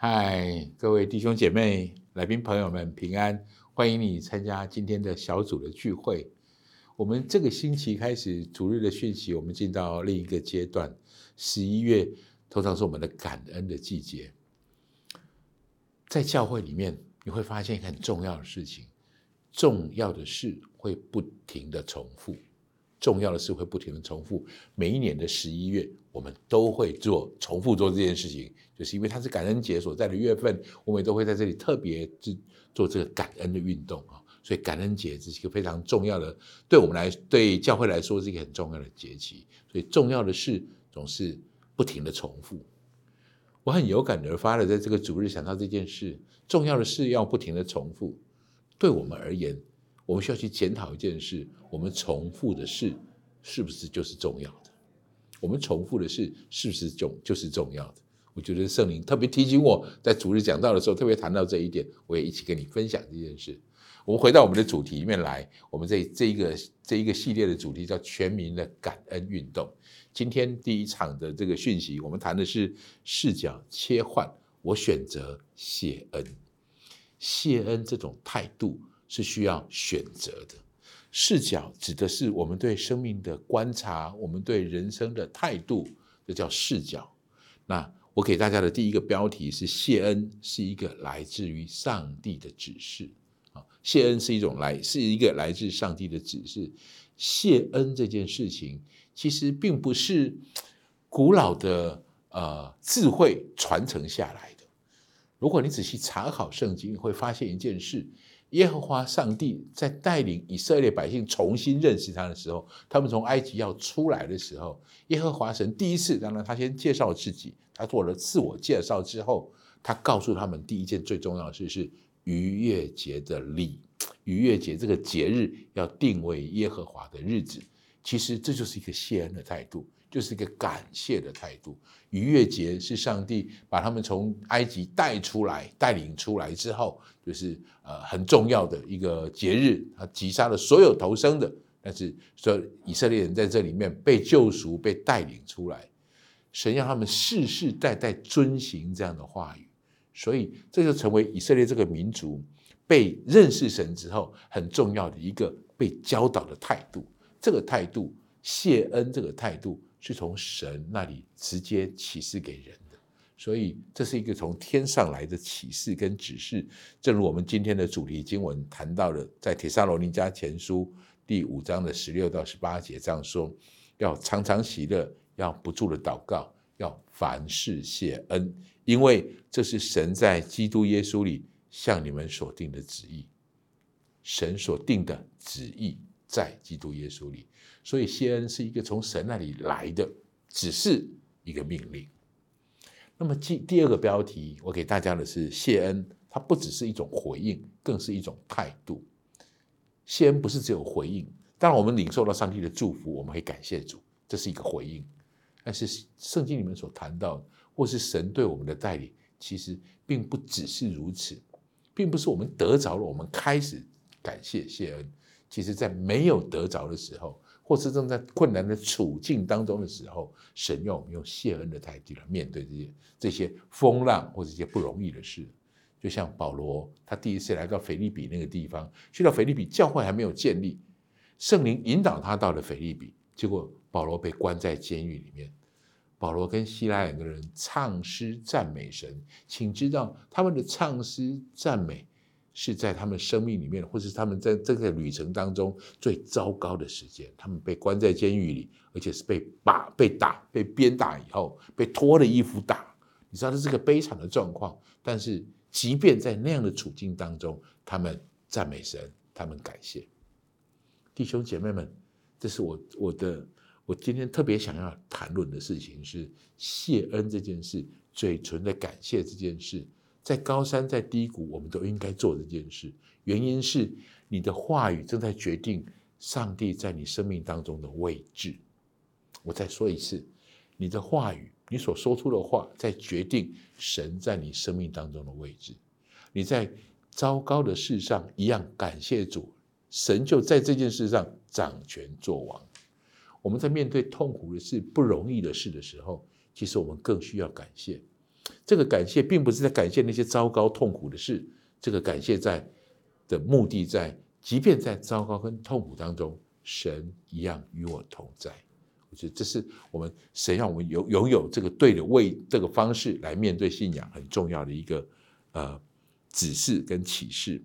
嗨，各位弟兄姐妹、来宾朋友们平安！欢迎你参加今天的小组的聚会。我们这个星期开始主日的讯息，我们进到另一个阶段。十一月通常是我们的感恩的季节，在教会里面你会发现一个很重要的事情：重要的事会不停的重复。重要的事会不停的重复，每一年的十一月，我们都会做重复做这件事情，就是因为它是感恩节所在的月份，我们都会在这里特别做做这个感恩的运动啊。所以感恩节这是一个非常重要的，对我们来对教会来说是一个很重要的节气。所以重要的事总是不停的重复。我很有感而发的在这个主日想到这件事，重要的事要不停的重复，对我们而言。我们需要去检讨一件事：我们重复的事是不是就是重要的？我们重复的事是不是重就是重要的？我觉得圣灵特别提醒我在主日讲道的时候，特别谈到这一点，我也一起跟你分享这件事。我们回到我们的主题里面来，我们这这一个这一个系列的主题叫全民的感恩运动。今天第一场的这个讯息，我们谈的是视角切换。我选择谢恩，谢恩这种态度。是需要选择的视角，指的是我们对生命的观察，我们对人生的态度，这叫视角。那我给大家的第一个标题是：谢恩是一个来自于上帝的指示啊！谢恩是一种来，是一个来自上帝的指示。谢恩这件事情，其实并不是古老的呃智慧传承下来的。如果你仔细查考圣经，会发现一件事。耶和华上帝在带领以色列百姓重新认识他的时候，他们从埃及要出来的时候，耶和华神第一次，当然他先介绍自己，他做了自我介绍之后，他告诉他们第一件最重要的事是逾越节的礼，逾越节这个节日要定为耶和华的日子，其实这就是一个谢恩的态度。就是一个感谢的态度。逾越节是上帝把他们从埃及带出来、带领出来之后，就是呃很重要的一个节日。他击杀了所有投生的，但是说以色列人在这里面被救赎、被带领出来，神让他们世世代代遵行这样的话语，所以这就成为以色列这个民族被认识神之后很重要的一个被教导的态度。这个态度，谢恩这个态度。是从神那里直接启示给人的，所以这是一个从天上来的启示跟指示。正如我们今天的主题经文谈到的，在铁沙罗尼迦前书第五章的十六到十八节这样说：要常常喜乐，要不住的祷告，要凡事谢恩，因为这是神在基督耶稣里向你们所定的旨意。神所定的旨意在基督耶稣里。所以谢恩是一个从神那里来的，只是一个命令。那么第第二个标题，我给大家的是谢恩，它不只是一种回应，更是一种态度。谢恩不是只有回应，当然我们领受到上帝的祝福，我们会感谢主，这是一个回应。但是圣经里面所谈到，或是神对我们的带领，其实并不只是如此，并不是我们得着了，我们开始感谢谢恩。其实在没有得着的时候。或是正在困难的处境当中的时候，神要我们用谢恩的态度来面对这些这些风浪或者一些不容易的事。就像保罗，他第一次来到腓利比那个地方，去到腓利比教会还没有建立，圣灵引导他到了腓利比，结果保罗被关在监狱里面。保罗跟希拉两个人唱诗赞美神，请知道他们的唱诗赞美。是在他们生命里面，或是他们在这个旅程当中最糟糕的时间。他们被关在监狱里，而且是被打、被打、被鞭打以后，被脱了衣服打。你知道这是个悲惨的状况。但是，即便在那样的处境当中，他们赞美神，他们感谢弟兄姐妹们。这是我我的我今天特别想要谈论的事情是谢恩这件事，嘴唇的感谢这件事。在高山，在低谷，我们都应该做这件事。原因是你的话语正在决定上帝在你生命当中的位置。我再说一次，你的话语，你所说出的话，在决定神在你生命当中的位置。你在糟糕的事上一样感谢主，神就在这件事上掌权作王。我们在面对痛苦的事、不容易的事的时候，其实我们更需要感谢。这个感谢并不是在感谢那些糟糕痛苦的事，这个感谢在的目的在，即便在糟糕跟痛苦当中，神一样与我同在。我觉得这是我们神让我们有拥有这个对的位这个方式来面对信仰很重要的一个呃指示跟启示。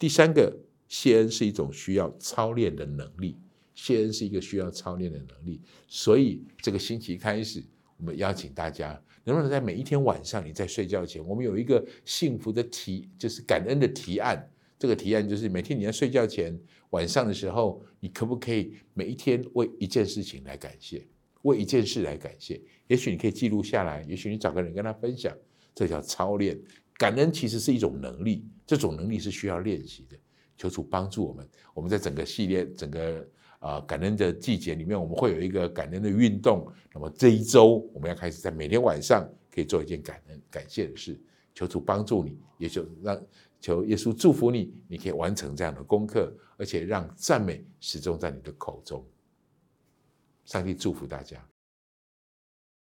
第三个，谢恩是一种需要操练的能力，谢恩是一个需要操练的能力。所以这个星期开始，我们邀请大家，能不能在每一天晚上你在睡觉前，我们有一个幸福的提，就是感恩的提案。这个提案就是每天你在睡觉前。晚上的时候，你可不可以每一天为一件事情来感谢，为一件事来感谢？也许你可以记录下来，也许你找个人跟他分享，这叫操练。感恩其实是一种能力，这种能力是需要练习的。求主帮助我们，我们在整个系列、整个啊感恩的季节里面，我们会有一个感恩的运动。那么这一周，我们要开始在每天晚上可以做一件感恩、感谢的事。求主帮助你，也就让。求耶稣祝福你，你可以完成这样的功课，而且让赞美始终在你的口中。上帝祝福大家。